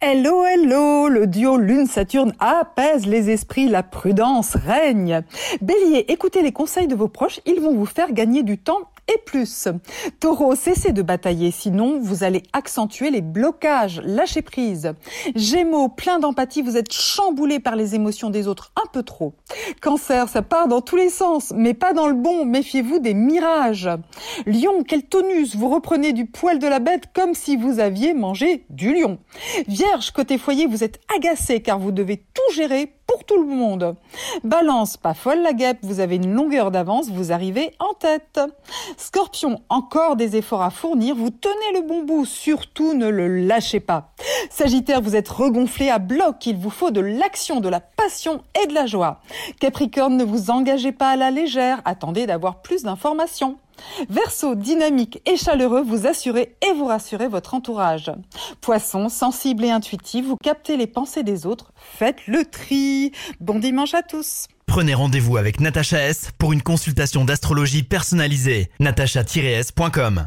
Hello, hello, le duo Lune-Saturne apaise les esprits, la prudence règne. Bélier, écoutez les conseils de vos proches, ils vont vous faire gagner du temps et plus. Taureau, cessez de batailler, sinon vous allez accentuer les blocages, lâchez prise. Gémeaux, plein d'empathie, vous êtes chamboulé par les émotions des autres un peu trop. Cancer, ça part dans tous les sens, mais pas dans le bon, méfiez-vous des mirages. Lion, quel tonus, vous reprenez du poil de la bête comme si vous aviez mangé du lion. Côté foyer, vous êtes agacé car vous devez tout gérer pour tout le monde. Balance, pas folle la guêpe, vous avez une longueur d'avance, vous arrivez en tête. Scorpion, encore des efforts à fournir, vous tenez le bon bout, surtout ne le lâchez pas. Sagittaire, vous êtes regonflé à bloc, il vous faut de l'action, de la passion et de la joie. Capricorne, ne vous engagez pas à la légère, attendez d'avoir plus d'informations. Verseau, dynamique et chaleureux, vous assurez et vous rassurez votre entourage. Poisson, sensible et intuitif, vous captez les pensées des autres, faites le tri. Bon dimanche à tous. Prenez rendez-vous avec Natacha S pour une consultation d'astrologie personnalisée. natacha-s.com